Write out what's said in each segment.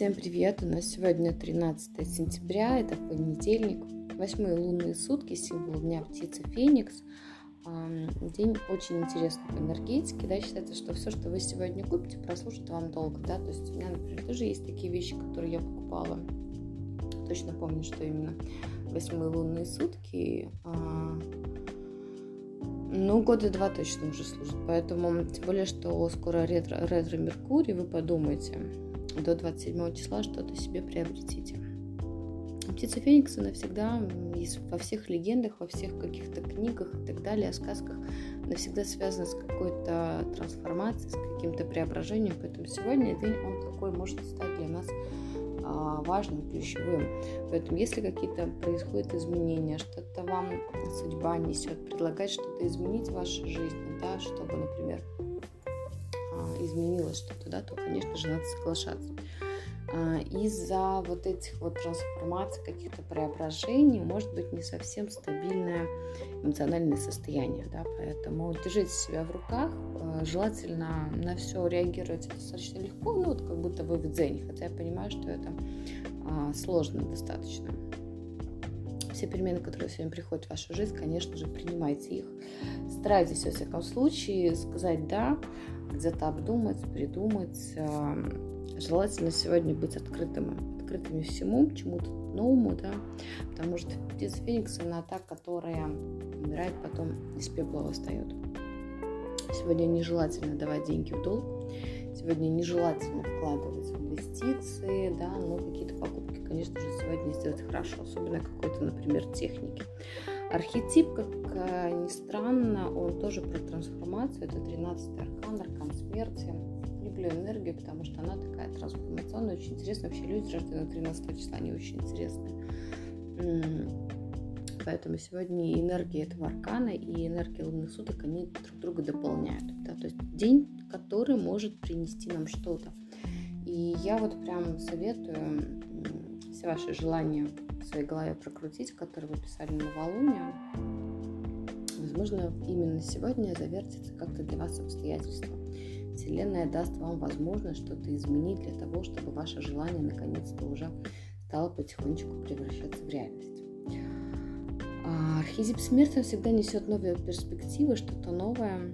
Всем привет! У нас сегодня 13 сентября, это понедельник, восьмые лунные сутки, символ дня птицы Феникс. День очень интересный по энергетике, да, считается, что все, что вы сегодня купите, прослужит вам долго, да, то есть у меня, например, тоже есть такие вещи, которые я покупала, точно помню, что именно восьмые лунные сутки, а, ну, года два точно уже служит, поэтому, тем более, что скоро ретро, ретро вы подумайте, до 27 числа что-то себе приобретите. Птица Феникса навсегда во всех легендах, во всех каких-то книгах и так далее, сказках навсегда связана с какой-то трансформацией, с каким-то преображением. Поэтому сегодня день он такой может стать для нас а, важным, ключевым. Поэтому если какие-то происходят изменения, что-то вам судьба несет, предлагает что-то изменить в вашей жизни, да, чтобы, например, изменилось что-то, да, то, конечно же, надо соглашаться. А, из-за вот этих вот трансформаций, каких-то преображений, может быть не совсем стабильное эмоциональное состояние, да, поэтому держите себя в руках, а, желательно на все реагировать достаточно легко, ну вот как будто вы в дзене, хотя я понимаю, что это а, сложно достаточно. Все перемены, которые сегодня приходят в вашу жизнь, конечно же, принимайте их. Старайтесь, во всяком случае, сказать «да», где-то обдумать, придумать. Желательно сегодня быть открытым, открытыми всему, чему-то новому, да, потому что птица Феникс, она та, которая умирает, потом из пепла восстает. Сегодня нежелательно давать деньги в долг, сегодня нежелательно вкладывать в инвестиции, да, но какие-то покупки, конечно же, сегодня сделать хорошо, особенно какой-то, например, техники. Архетип, как ни странно, он тоже про трансформацию. Это 13-й аркан, аркан смерти. Люблю энергию, потому что она такая трансформационная, очень интересная. Вообще люди, рожденные 13 числа, они очень интересные. Поэтому сегодня и энергия этого аркана, и энергия лунных суток, они друг друга дополняют. Да? То есть день, который может принести нам что-то. И я вот прям советую все ваши желания в своей голове прокрутить, которые вы писали на новолуние. Возможно, именно сегодня завертится как-то для вас обстоятельства. Вселенная даст вам возможность что-то изменить для того, чтобы ваше желание наконец-то уже стало потихонечку превращаться в реальность. А архизип смерти всегда несет новые перспективы, что-то новое,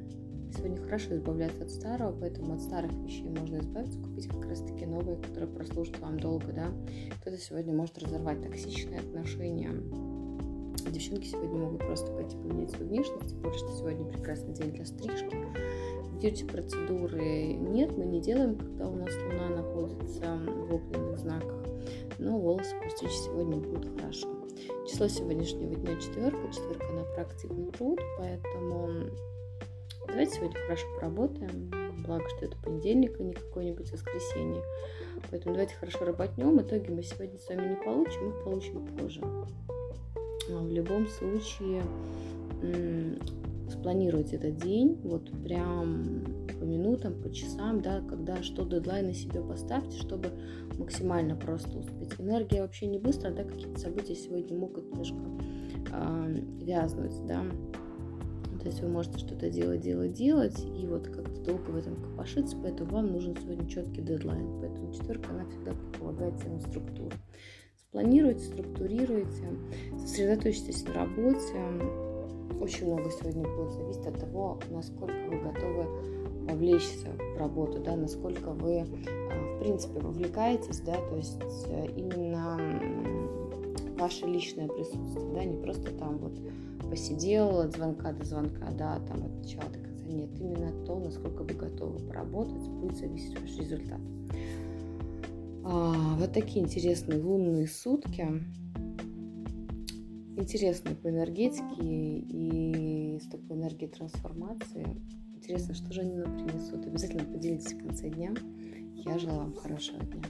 Сегодня хорошо избавляться от старого, поэтому от старых вещей можно избавиться, купить как раз таки новые, которые прослужат вам долго, да. Кто-то сегодня может разорвать токсичные отношения. Девчонки сегодня могут просто пойти поменять свою внешность, тем более, что сегодня прекрасный день для стрижки. Бьюти-процедуры нет, мы не делаем, когда у нас луна находится в огненных знаках. Но волосы постричь сегодня будут хорошо. Число сегодняшнего дня четверка. Четверка на проактивный труд, поэтому Давайте сегодня хорошо поработаем. Благо, что это понедельник, а не какое-нибудь воскресенье. Поэтому давайте хорошо работнем. Итоги мы сегодня с вами не получим, их получим позже. А в любом случае, спланируйте этот день, вот прям по минутам, по часам, да, когда что дедлайны себе поставьте, чтобы максимально просто успеть. Энергия вообще не быстро, да, какие-то события сегодня могут немножко э, вязнуть, да, то есть вы можете что-то делать, делать, делать, и вот как-то долго в этом копошиться, поэтому вам нужен сегодня четкий дедлайн. Поэтому четверка, она всегда предполагает на структуру. Спланируйте, структурируйте, сосредоточьтесь на работе. Очень много сегодня будет зависеть от того, насколько вы готовы вовлечься в работу, да, насколько вы, а, в принципе, вовлекаетесь, да, то есть э, именно ваше личное присутствие, да, не просто там вот посидел от звонка до звонка, да, там от начала до конца. Нет, именно то, насколько вы готовы поработать, будет зависеть ваш результат. А, вот такие интересные лунные сутки. Интересные по энергетике и с такой энергией трансформации. Интересно, что же они нам принесут. Обязательно поделитесь в конце дня. Я желаю вам хорошего дня.